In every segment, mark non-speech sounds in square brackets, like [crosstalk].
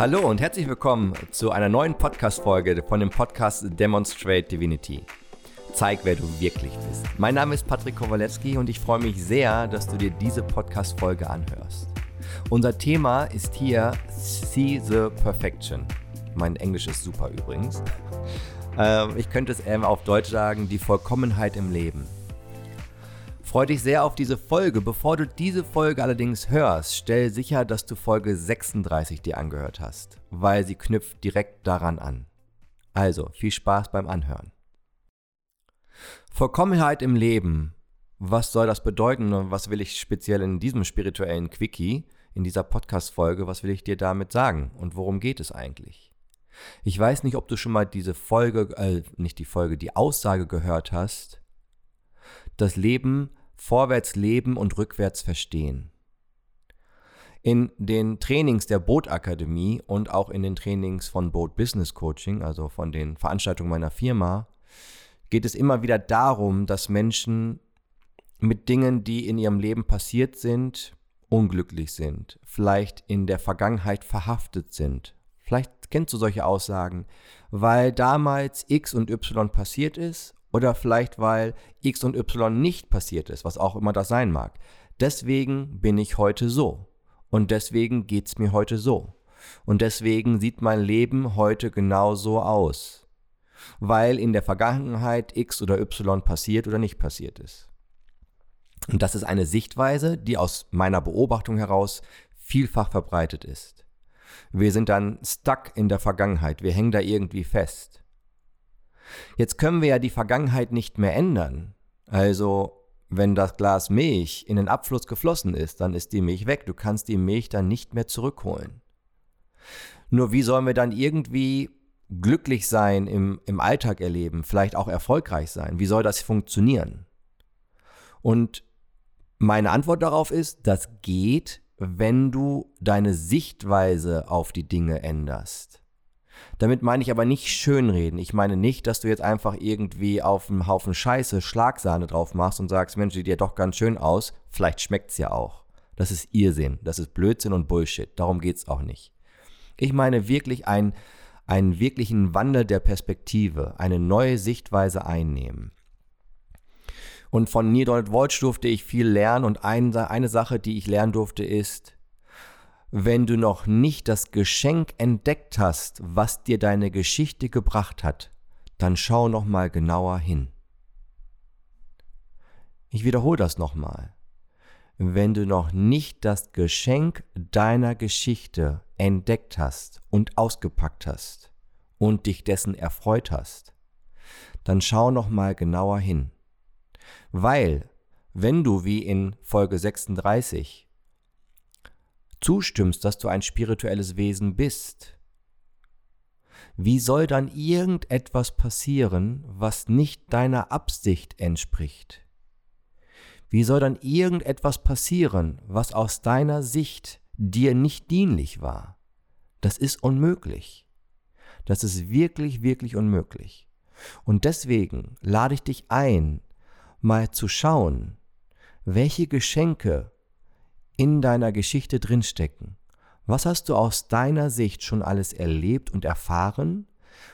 Hallo und herzlich willkommen zu einer neuen Podcast-Folge von dem Podcast Demonstrate Divinity. Zeig, wer du wirklich bist. Mein Name ist Patrick Kowalewski und ich freue mich sehr, dass du dir diese Podcast-Folge anhörst. Unser Thema ist hier See the Perfection. Mein Englisch ist super übrigens. [laughs] Ähm, ich könnte es ähm, auf Deutsch sagen, die Vollkommenheit im Leben. Freue dich sehr auf diese Folge. Bevor du diese Folge allerdings hörst, stell sicher, dass du Folge 36 dir angehört hast, weil sie knüpft direkt daran an. Also, viel Spaß beim Anhören. Vollkommenheit im Leben. Was soll das bedeuten und was will ich speziell in diesem spirituellen Quickie, in dieser Podcast-Folge, was will ich dir damit sagen und worum geht es eigentlich? Ich weiß nicht, ob du schon mal diese Folge, äh, nicht die Folge, die Aussage gehört hast. Das Leben vorwärts leben und rückwärts verstehen. In den Trainings der Bootakademie und auch in den Trainings von Boat Business Coaching, also von den Veranstaltungen meiner Firma, geht es immer wieder darum, dass Menschen mit Dingen, die in ihrem Leben passiert sind, unglücklich sind, vielleicht in der Vergangenheit verhaftet sind. Vielleicht kennst du solche Aussagen, weil damals X und Y passiert ist oder vielleicht weil X und Y nicht passiert ist, was auch immer das sein mag. Deswegen bin ich heute so. Und deswegen geht's mir heute so. Und deswegen sieht mein Leben heute genau so aus. Weil in der Vergangenheit X oder Y passiert oder nicht passiert ist. Und das ist eine Sichtweise, die aus meiner Beobachtung heraus vielfach verbreitet ist. Wir sind dann stuck in der Vergangenheit, wir hängen da irgendwie fest. Jetzt können wir ja die Vergangenheit nicht mehr ändern. Also, wenn das Glas Milch in den Abfluss geflossen ist, dann ist die Milch weg. Du kannst die Milch dann nicht mehr zurückholen. Nur wie sollen wir dann irgendwie glücklich sein im, im Alltag erleben, vielleicht auch erfolgreich sein? Wie soll das funktionieren? Und meine Antwort darauf ist, das geht, wenn du deine Sichtweise auf die Dinge änderst. Damit meine ich aber nicht schönreden. Ich meine nicht, dass du jetzt einfach irgendwie auf einem Haufen Scheiße Schlagsahne drauf machst und sagst, Mensch, sieht ja doch ganz schön aus. Vielleicht schmeckt's ja auch. Das ist Irrsinn. Das ist Blödsinn und Bullshit. Darum geht's auch nicht. Ich meine wirklich ein, einen wirklichen Wandel der Perspektive, eine neue Sichtweise einnehmen. Und von Neil Donald Walsh durfte ich viel lernen und ein, eine Sache, die ich lernen durfte, ist, wenn du noch nicht das Geschenk entdeckt hast, was dir deine Geschichte gebracht hat, dann schau noch mal genauer hin. Ich wiederhole das nochmal. Wenn du noch nicht das Geschenk deiner Geschichte entdeckt hast und ausgepackt hast und dich dessen erfreut hast, dann schau noch mal genauer hin. Weil, wenn du wie in Folge 36 zustimmst, dass du ein spirituelles Wesen bist, wie soll dann irgendetwas passieren, was nicht deiner Absicht entspricht? Wie soll dann irgendetwas passieren, was aus deiner Sicht dir nicht dienlich war? Das ist unmöglich. Das ist wirklich, wirklich unmöglich. Und deswegen lade ich dich ein, mal zu schauen, welche Geschenke in deiner Geschichte drinstecken. Was hast du aus deiner Sicht schon alles erlebt und erfahren?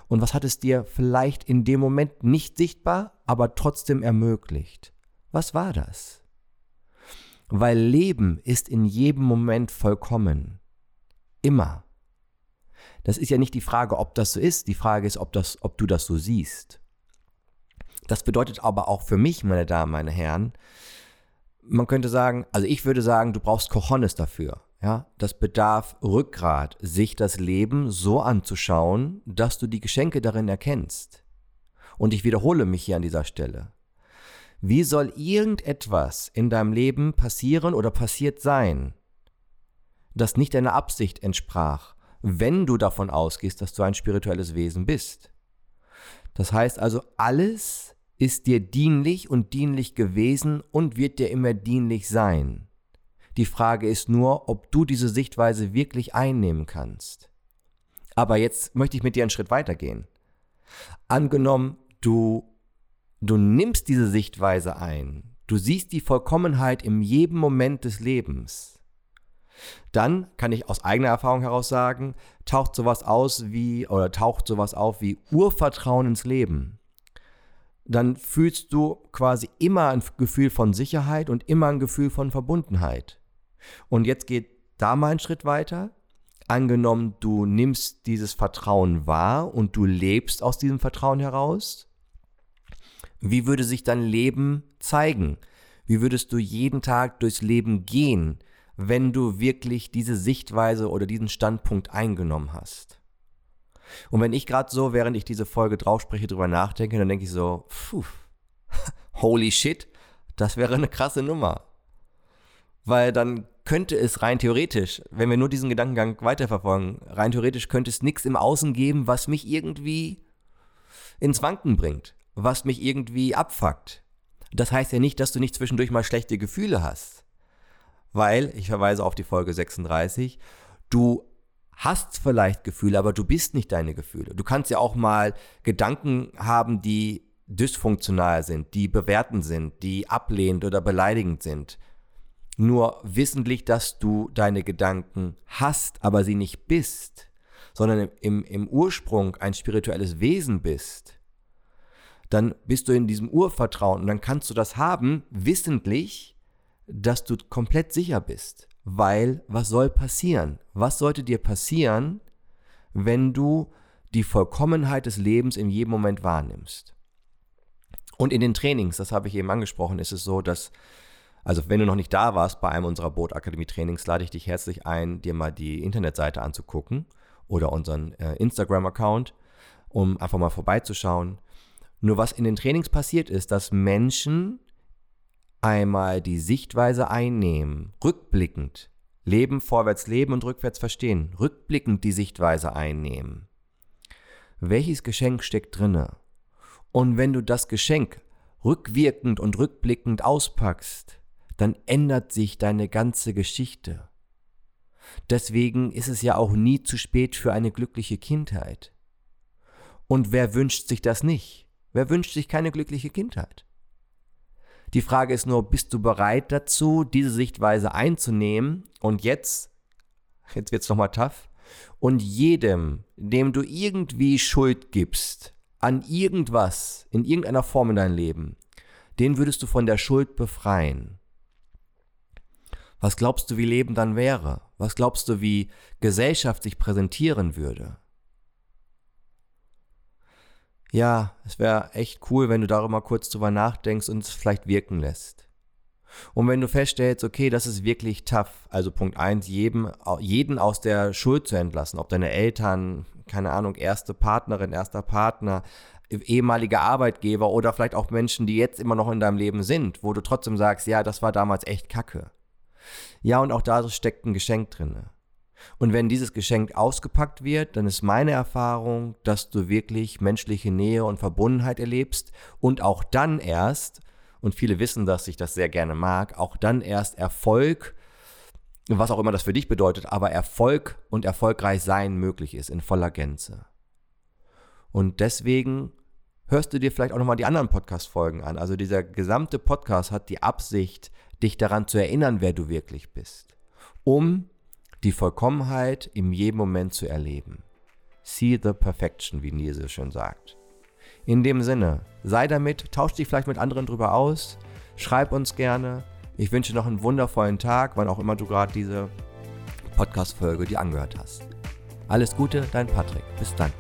Und was hat es dir vielleicht in dem Moment nicht sichtbar, aber trotzdem ermöglicht? Was war das? Weil Leben ist in jedem Moment vollkommen. Immer. Das ist ja nicht die Frage, ob das so ist, die Frage ist, ob, das, ob du das so siehst. Das bedeutet aber auch für mich, meine Damen, meine Herren, man könnte sagen, also ich würde sagen, du brauchst Cojones dafür. Ja, das bedarf Rückgrat, sich das Leben so anzuschauen, dass du die Geschenke darin erkennst. Und ich wiederhole mich hier an dieser Stelle. Wie soll irgendetwas in deinem Leben passieren oder passiert sein, das nicht deiner Absicht entsprach, wenn du davon ausgehst, dass du ein spirituelles Wesen bist? Das heißt also, alles, ist dir dienlich und dienlich gewesen und wird dir immer dienlich sein. Die Frage ist nur, ob du diese Sichtweise wirklich einnehmen kannst. Aber jetzt möchte ich mit dir einen Schritt weitergehen. Angenommen, du, du nimmst diese Sichtweise ein, du siehst die Vollkommenheit in jedem Moment des Lebens. Dann kann ich aus eigener Erfahrung heraus sagen, taucht sowas aus wie oder taucht sowas auf wie Urvertrauen ins Leben. Dann fühlst du quasi immer ein Gefühl von Sicherheit und immer ein Gefühl von Verbundenheit. Und jetzt geht da mal einen Schritt weiter. Angenommen, du nimmst dieses Vertrauen wahr und du lebst aus diesem Vertrauen heraus. Wie würde sich dein Leben zeigen? Wie würdest du jeden Tag durchs Leben gehen, wenn du wirklich diese Sichtweise oder diesen Standpunkt eingenommen hast? Und wenn ich gerade so, während ich diese Folge draufspreche, drüber nachdenke, dann denke ich so, pfuh, [laughs] holy shit, das wäre eine krasse Nummer. Weil dann könnte es rein theoretisch, wenn wir nur diesen Gedankengang weiterverfolgen, rein theoretisch könnte es nichts im Außen geben, was mich irgendwie ins Wanken bringt, was mich irgendwie abfuckt. Das heißt ja nicht, dass du nicht zwischendurch mal schlechte Gefühle hast. Weil, ich verweise auf die Folge 36, du hast vielleicht Gefühle, aber du bist nicht deine Gefühle. Du kannst ja auch mal Gedanken haben, die dysfunktional sind, die bewertend sind, die ablehnend oder beleidigend sind nur wissentlich, dass du deine Gedanken hast, aber sie nicht bist, sondern im, im Ursprung ein spirituelles Wesen bist, dann bist du in diesem Urvertrauen und dann kannst du das haben, wissentlich, dass du komplett sicher bist. Weil, was soll passieren? Was sollte dir passieren, wenn du die Vollkommenheit des Lebens in jedem Moment wahrnimmst? Und in den Trainings, das habe ich eben angesprochen, ist es so, dass also wenn du noch nicht da warst bei einem unserer Bootakademie-Trainings, lade ich dich herzlich ein, dir mal die Internetseite anzugucken oder unseren äh, Instagram-Account, um einfach mal vorbeizuschauen. Nur was in den Trainings passiert ist, dass Menschen einmal die Sichtweise einnehmen, rückblickend, Leben, vorwärts leben und rückwärts verstehen, rückblickend die Sichtweise einnehmen. Welches Geschenk steckt drinne? Und wenn du das Geschenk rückwirkend und rückblickend auspackst, dann ändert sich deine ganze Geschichte. Deswegen ist es ja auch nie zu spät für eine glückliche Kindheit. Und wer wünscht sich das nicht? Wer wünscht sich keine glückliche Kindheit? Die Frage ist nur, bist du bereit dazu, diese Sichtweise einzunehmen und jetzt, jetzt wird es nochmal tough, und jedem, dem du irgendwie Schuld gibst, an irgendwas, in irgendeiner Form in deinem Leben, den würdest du von der Schuld befreien. Was glaubst du, wie Leben dann wäre? Was glaubst du, wie Gesellschaft sich präsentieren würde? Ja, es wäre echt cool, wenn du darüber kurz drüber nachdenkst und es vielleicht wirken lässt. Und wenn du feststellst, okay, das ist wirklich tough, also Punkt eins, jedem, jeden aus der Schuld zu entlassen, ob deine Eltern, keine Ahnung, erste Partnerin, erster Partner, ehemalige Arbeitgeber oder vielleicht auch Menschen, die jetzt immer noch in deinem Leben sind, wo du trotzdem sagst, ja, das war damals echt kacke. Ja, und auch da steckt ein Geschenk drin. Und wenn dieses Geschenk ausgepackt wird, dann ist meine Erfahrung, dass du wirklich menschliche Nähe und Verbundenheit erlebst und auch dann erst, und viele wissen, dass ich das sehr gerne mag, auch dann erst Erfolg, was auch immer das für dich bedeutet, aber Erfolg und erfolgreich sein möglich ist in voller Gänze. Und deswegen hörst du dir vielleicht auch nochmal die anderen Podcast-Folgen an. Also dieser gesamte Podcast hat die Absicht, dich daran zu erinnern, wer du wirklich bist, um die Vollkommenheit in jedem Moment zu erleben. See the perfection, wie Neil so schön sagt. In dem Sinne, sei damit, tausch dich vielleicht mit anderen drüber aus, schreib uns gerne. Ich wünsche noch einen wundervollen Tag, wann auch immer du gerade diese Podcast-Folge dir angehört hast. Alles Gute, dein Patrick. Bis dann.